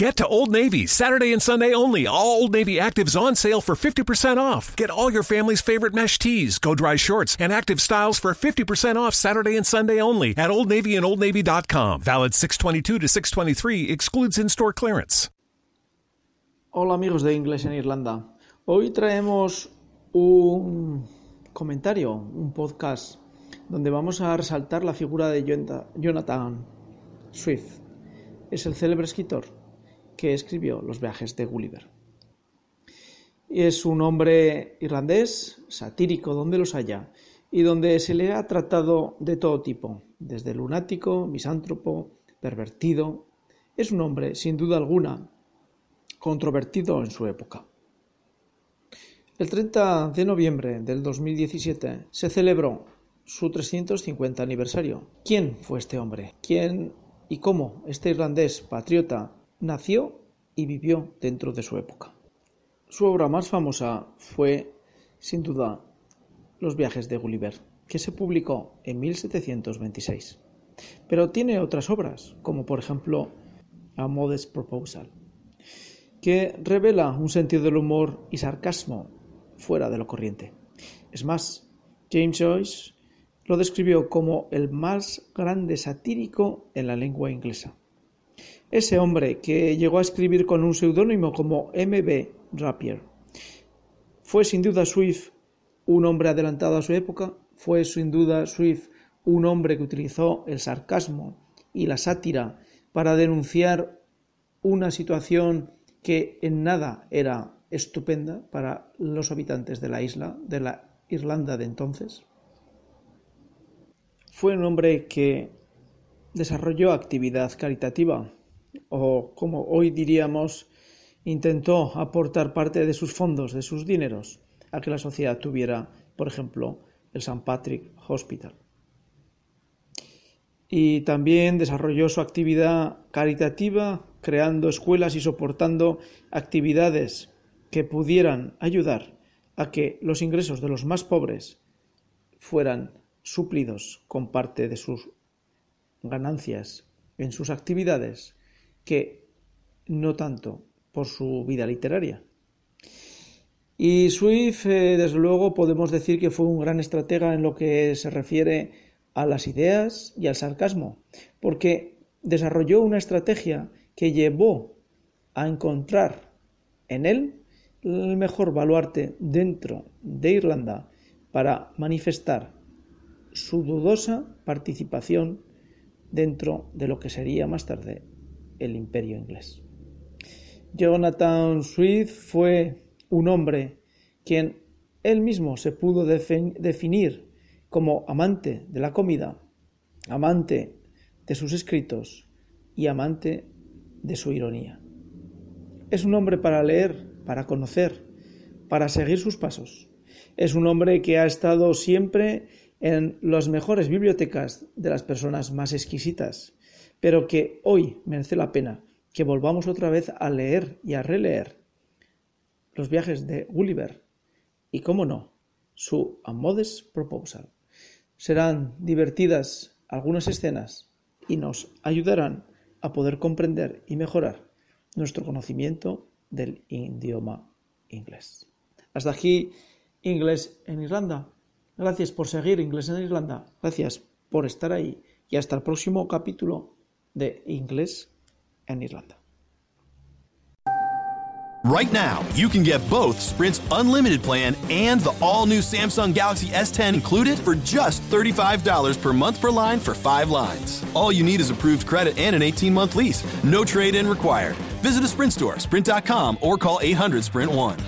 Get to Old Navy, Saturday and Sunday only. All Old Navy actives on sale for 50% off. Get all your family's favorite mesh tees, go dry shorts, and active styles for 50% off Saturday and Sunday only at Old Navy and OldNavy.com. Valid 622 to 623 excludes in-store clearance. Hola amigos de Inglés en Irlanda. Hoy traemos un comentario, un podcast donde vamos a resaltar la figura de Jonathan Swift. Es el célebre escritor que escribió Los viajes de Gulliver. Es un hombre irlandés, satírico donde los haya, y donde se le ha tratado de todo tipo, desde lunático, misántropo, pervertido. Es un hombre, sin duda alguna, controvertido en su época. El 30 de noviembre del 2017 se celebró su 350 aniversario. ¿Quién fue este hombre? ¿Quién y cómo este irlandés patriota nació y vivió dentro de su época. Su obra más famosa fue, sin duda, Los viajes de Gulliver, que se publicó en 1726. Pero tiene otras obras, como por ejemplo A Modest Proposal, que revela un sentido del humor y sarcasmo fuera de lo corriente. Es más, James Joyce lo describió como el más grande satírico en la lengua inglesa. Ese hombre que llegó a escribir con un seudónimo como M. B. Rapier. Fue sin duda Swift un hombre adelantado a su época, fue sin duda Swift un hombre que utilizó el sarcasmo y la sátira para denunciar una situación que en nada era estupenda para los habitantes de la isla, de la Irlanda de entonces. Fue un hombre que desarrolló actividad caritativa o como hoy diríamos, intentó aportar parte de sus fondos, de sus dineros, a que la sociedad tuviera, por ejemplo, el St. Patrick Hospital. Y también desarrolló su actividad caritativa creando escuelas y soportando actividades que pudieran ayudar a que los ingresos de los más pobres fueran suplidos con parte de sus ganancias en sus actividades que no tanto por su vida literaria. Y Swift, eh, desde luego, podemos decir que fue un gran estratega en lo que se refiere a las ideas y al sarcasmo, porque desarrolló una estrategia que llevó a encontrar en él el mejor baluarte dentro de Irlanda para manifestar su dudosa participación dentro de lo que sería más tarde el imperio inglés. Jonathan Swift fue un hombre quien él mismo se pudo definir como amante de la comida, amante de sus escritos y amante de su ironía. Es un hombre para leer, para conocer, para seguir sus pasos. Es un hombre que ha estado siempre en las mejores bibliotecas de las personas más exquisitas pero que hoy merece la pena que volvamos otra vez a leer y a releer los viajes de Gulliver y, cómo no, su A Proposal. Serán divertidas algunas escenas y nos ayudarán a poder comprender y mejorar nuestro conocimiento del idioma inglés. Hasta aquí Inglés en Irlanda. Gracias por seguir Inglés en Irlanda. Gracias por estar ahí y hasta el próximo capítulo de inglés en Irlanda. Right now, you can get both Sprint's unlimited plan and the all new Samsung Galaxy S10 included for just $35 per month per line for five lines. All you need is approved credit and an 18 month lease. No trade in required. Visit a Sprint store, sprint.com, or call 800 Sprint 1.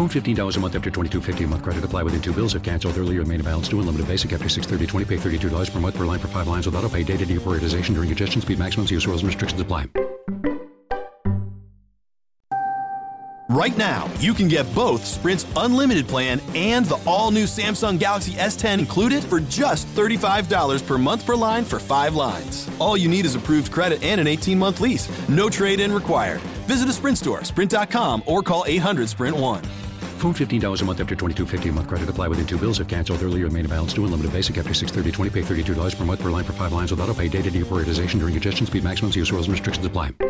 Phone $15 a month after 22.50 a month credit. Apply within two bills. If canceled earlier, main balance due. Unlimited basic after 630.20. Pay $32 per month per line for five lines without auto pay. Data deprioritization during congestion. Speed maximums. Use rules and restrictions apply. Right now, you can get both Sprint's unlimited plan and the all new Samsung Galaxy S10 included for just $35 per month per line for five lines. All you need is approved credit and an 18 month lease. No trade in required. Visit a Sprint store, sprint.com, or call 800 Sprint 1. Phone $15 a month after 22.50 a month credit. Apply within two bills. If canceled earlier, main balance due. Unlimited basic after 630.20. Pay $32 per month per line for five lines with auto pay. Data deprioritization during congestion. Speed maximums. Use rules and restrictions apply.